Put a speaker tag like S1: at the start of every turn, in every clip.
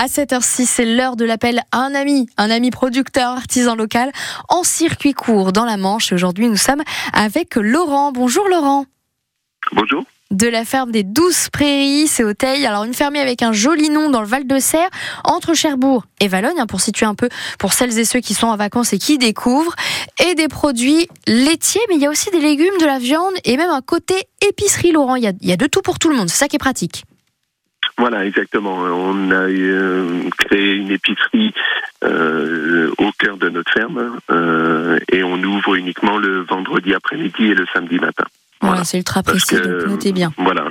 S1: À 7h06, c'est l'heure de l'appel à un ami, un ami producteur, artisan local, en circuit court dans la Manche. Aujourd'hui, nous sommes avec Laurent. Bonjour Laurent.
S2: Bonjour.
S1: De la ferme des Douces Prairies, c'est au Teil. Alors, une ferme avec un joli nom dans le Val de Serre, entre Cherbourg et Valogne, hein, pour situer un peu pour celles et ceux qui sont en vacances et qui découvrent. Et des produits laitiers, mais il y a aussi des légumes, de la viande et même un côté épicerie, Laurent. Il y a, il y a de tout pour tout le monde. C'est ça qui est pratique.
S2: Voilà, exactement. On a euh, créé une épicerie euh, au cœur de notre ferme euh, et on ouvre uniquement le vendredi après-midi et le samedi matin.
S1: Voilà, c'est ultra précis,
S2: que,
S1: donc notez bien.
S2: Voilà.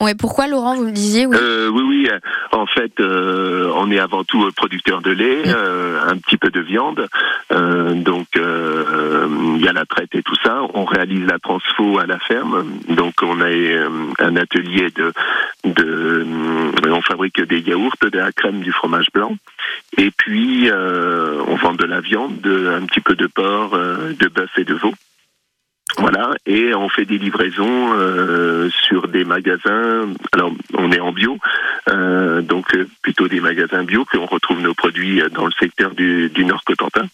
S1: Ouais, pourquoi Laurent, vous me disiez oui.
S2: Euh, oui, oui. En fait, euh, on est avant tout producteur de lait, euh, un petit peu de viande. Donc, il y a la traite et tout ça. On réalise la transfo à la ferme. Donc, on a un atelier de, de, on fabrique des yaourts, de la crème, du fromage blanc. Et puis, on vend de la viande, de, un petit peu de porc, de bœuf et de veau. Voilà, et on fait des livraisons euh, sur des magasins. Alors, on est en bio, euh, donc euh, plutôt des magasins bio, puis on retrouve nos produits dans le secteur du, du Nord Cotentin.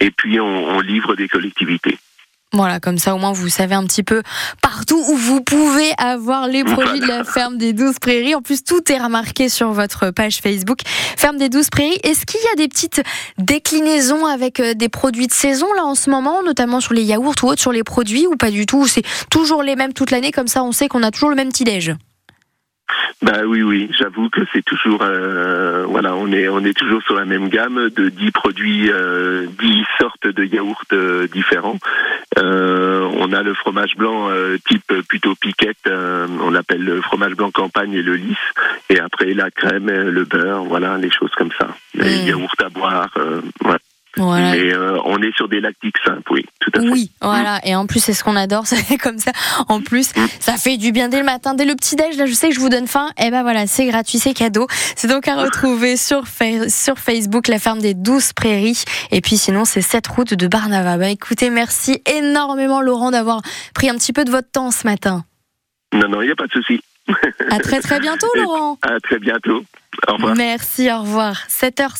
S2: Et puis, on, on livre des collectivités.
S1: Voilà, comme ça au moins vous savez un petit peu partout où vous pouvez avoir les produits de la ferme des douze prairies. En plus, tout est remarqué sur votre page Facebook, ferme des douze prairies. Est-ce qu'il y a des petites déclinaisons avec euh, des produits de saison là en ce moment, notamment sur les yaourts ou autres, sur les produits ou pas du tout C'est toujours les mêmes toute l'année, comme ça on sait qu'on a toujours le même petit déj.
S2: Bah oui, oui, j'avoue que c'est toujours, euh, voilà, on est, on est toujours sur la même gamme de 10 produits, euh, 10 sortes de yaourts euh, différents. Euh, on a le fromage blanc euh, type plutôt piquette, euh, on appelle le fromage blanc campagne et le lisse. Et après la crème, le beurre, voilà, les choses comme ça. Les yaourts à boire, ouais.
S1: Voilà.
S2: Mais on est sur des lactiques simples, oui, tout à fait.
S1: Oui, voilà. Et en plus, c'est ce qu'on adore, c'est comme ça. En plus, ça fait du bien dès le matin, dès le petit déj. Là, je sais que je vous donne faim. Et ben voilà, c'est gratuit, c'est cadeau. C'est donc à retrouver sur, fa- sur Facebook, la ferme des douze prairies. Et puis sinon, c'est cette route de Barnava. Bah, écoutez, merci énormément, Laurent, d'avoir pris un petit peu de votre temps ce matin.
S2: Non, non, il n'y a pas de souci.
S1: À très très bientôt, Laurent.
S2: À très bientôt. Au revoir.
S1: Merci, au revoir. 7h